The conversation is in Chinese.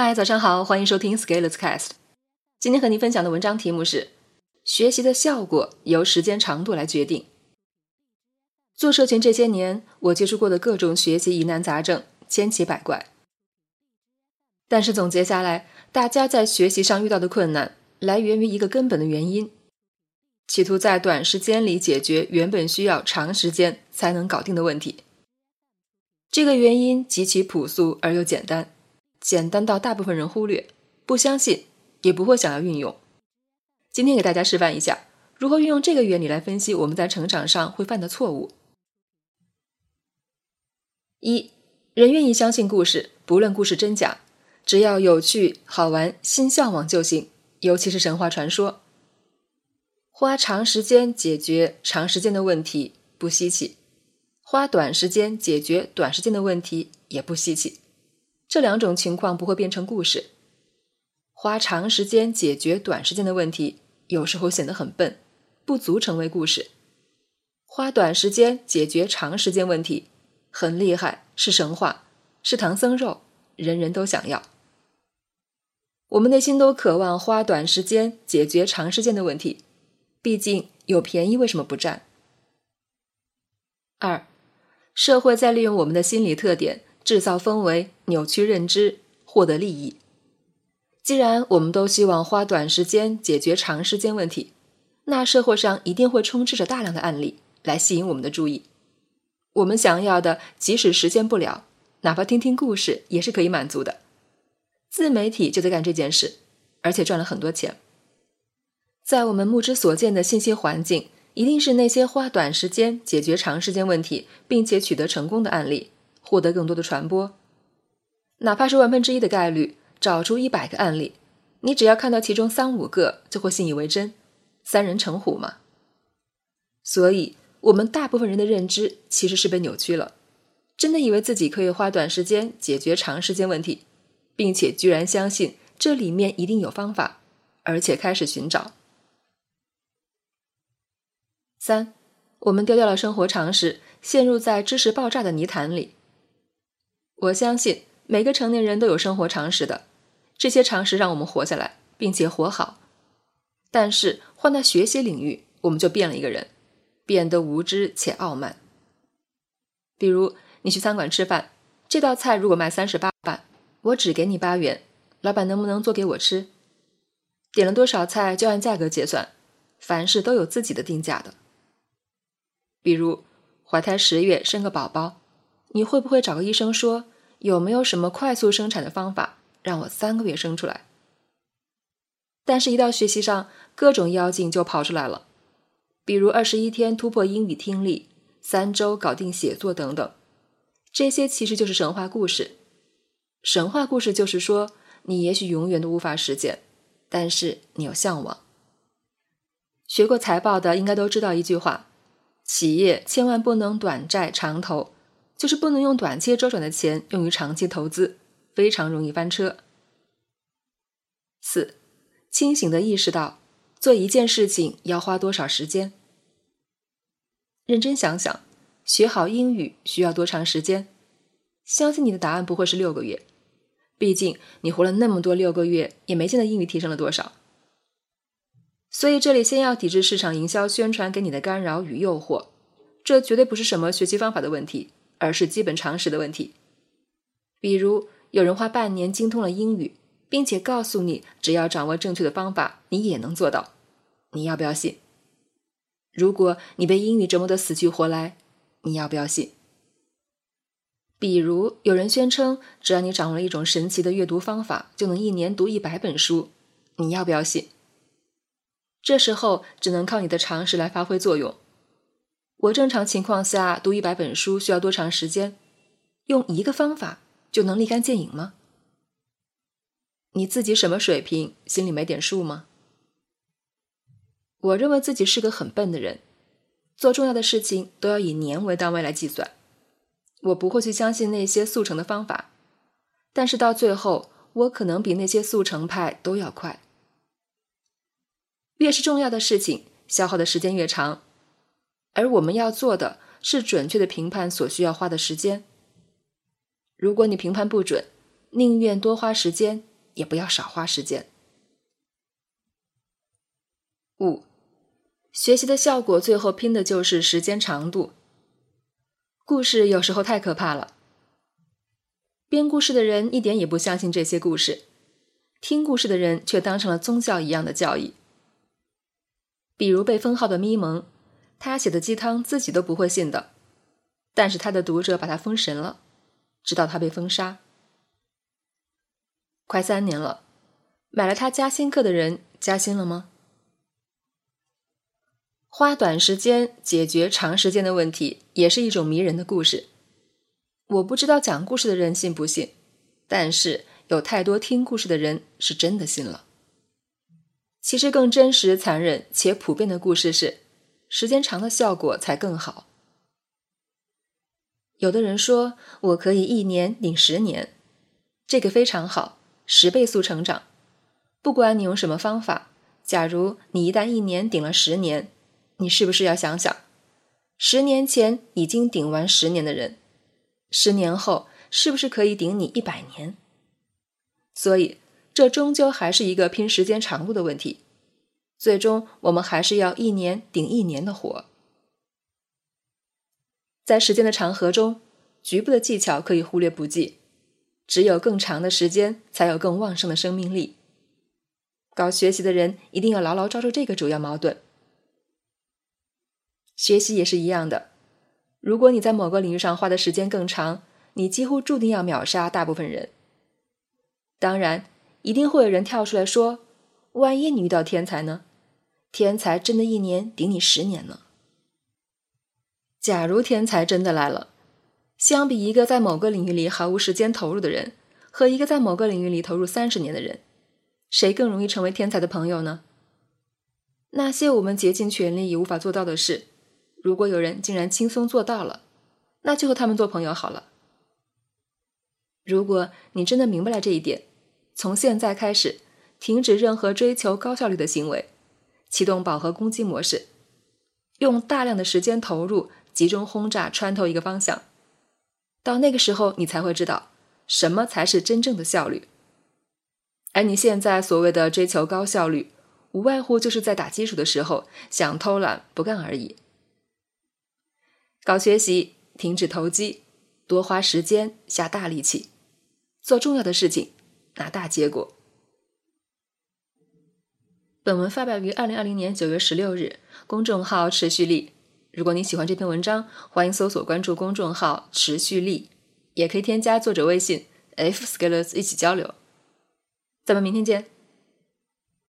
嗨，早上好，欢迎收听 Scalers Cast。今天和您分享的文章题目是：学习的效果由时间长度来决定。做社群这些年，我接触过的各种学习疑难杂症千奇百怪，但是总结下来，大家在学习上遇到的困难，来源于一个根本的原因，企图在短时间里解决原本需要长时间才能搞定的问题。这个原因极其朴素而又简单。简单到大部分人忽略、不相信，也不会想要运用。今天给大家示范一下，如何运用这个原理来分析我们在成长上会犯的错误。一，人愿意相信故事，不论故事真假，只要有趣、好玩、心向往就行。尤其是神话传说，花长时间解决长时间的问题不稀奇，花短时间解决短时间的问题也不稀奇。这两种情况不会变成故事。花长时间解决短时间的问题，有时候显得很笨，不足成为故事。花短时间解决长时间问题，很厉害，是神话，是唐僧肉，人人都想要。我们内心都渴望花短时间解决长时间的问题，毕竟有便宜为什么不占？二，社会在利用我们的心理特点。制造氛围，扭曲认知，获得利益。既然我们都希望花短时间解决长时间问题，那社会上一定会充斥着大量的案例来吸引我们的注意。我们想要的，即使实现不了，哪怕听听故事也是可以满足的。自媒体就在干这件事，而且赚了很多钱。在我们目之所见的信息环境，一定是那些花短时间解决长时间问题，并且取得成功的案例。获得更多的传播，哪怕是万分之一的概率，找出一百个案例，你只要看到其中三五个，就会信以为真，三人成虎嘛。所以，我们大部分人的认知其实是被扭曲了，真的以为自己可以花短时间解决长时间问题，并且居然相信这里面一定有方法，而且开始寻找。三，我们丢掉了生活常识，陷入在知识爆炸的泥潭里。我相信每个成年人都有生活常识的，这些常识让我们活下来，并且活好。但是换到学习领域，我们就变了一个人，变得无知且傲慢。比如你去餐馆吃饭，这道菜如果卖三十八板，我只给你八元，老板能不能做给我吃？点了多少菜就按价格结算，凡事都有自己的定价的。比如怀胎十月生个宝宝。你会不会找个医生说，有没有什么快速生产的方法，让我三个月生出来？但是，一到学习上，各种妖精就跑出来了，比如二十一天突破英语听力，三周搞定写作等等。这些其实就是神话故事。神话故事就是说，你也许永远都无法实现，但是你有向往。学过财报的应该都知道一句话：企业千万不能短债长投。就是不能用短期周转的钱用于长期投资，非常容易翻车。四，清醒的意识到做一件事情要花多少时间。认真想想，学好英语需要多长时间？相信你的答案不会是六个月，毕竟你活了那么多六个月，也没见得英语提升了多少。所以这里先要抵制市场营销宣传给你的干扰与诱惑，这绝对不是什么学习方法的问题。而是基本常识的问题，比如有人花半年精通了英语，并且告诉你只要掌握正确的方法，你也能做到，你要不要信？如果你被英语折磨得死去活来，你要不要信？比如有人宣称只要你掌握了一种神奇的阅读方法，就能一年读一百本书，你要不要信？这时候只能靠你的常识来发挥作用。我正常情况下读一百本书需要多长时间？用一个方法就能立竿见影吗？你自己什么水平？心里没点数吗？我认为自己是个很笨的人，做重要的事情都要以年为单位来计算。我不会去相信那些速成的方法，但是到最后，我可能比那些速成派都要快。越是重要的事情，消耗的时间越长。而我们要做的是准确的评判所需要花的时间。如果你评判不准，宁愿多花时间，也不要少花时间。五，学习的效果最后拼的就是时间长度。故事有时候太可怕了，编故事的人一点也不相信这些故事，听故事的人却当成了宗教一样的教义。比如被封号的咪蒙，他写的鸡汤自己都不会信的，但是他的读者把他封神了，直到他被封杀。快三年了，买了他加薪课的人加薪了吗？花短时间解决长时间的问题，也是一种迷人的故事。我不知道讲故事的人信不信，但是有太多听故事的人是真的信了。其实更真实、残忍且普遍的故事是，时间长的效果才更好。有的人说我可以一年顶十年，这个非常好，十倍速成长。不管你用什么方法，假如你一旦一年顶了十年。你是不是要想想，十年前已经顶完十年的人，十年后是不是可以顶你一百年？所以，这终究还是一个拼时间长度的问题。最终，我们还是要一年顶一年的活。在时间的长河中，局部的技巧可以忽略不计，只有更长的时间，才有更旺盛的生命力。搞学习的人一定要牢牢抓住这个主要矛盾。学习也是一样的，如果你在某个领域上花的时间更长，你几乎注定要秒杀大部分人。当然，一定会有人跳出来说：“万一你遇到天才呢？天才真的一年顶你十年呢？”假如天才真的来了，相比一个在某个领域里毫无时间投入的人和一个在某个领域里投入三十年的人，谁更容易成为天才的朋友呢？那些我们竭尽全力也无法做到的事。如果有人竟然轻松做到了，那就和他们做朋友好了。如果你真的明白了这一点，从现在开始停止任何追求高效率的行为，启动饱和攻击模式，用大量的时间投入，集中轰炸，穿透一个方向。到那个时候，你才会知道什么才是真正的效率。而你现在所谓的追求高效率，无外乎就是在打基础的时候想偷懒不干而已。搞学习，停止投机，多花时间，下大力气，做重要的事情，拿大结果。本文发表于二零二零年九月十六日，公众号持续力。如果你喜欢这篇文章，欢迎搜索关注公众号持续力，也可以添加作者微信 f scalers 一起交流。咱们明天见。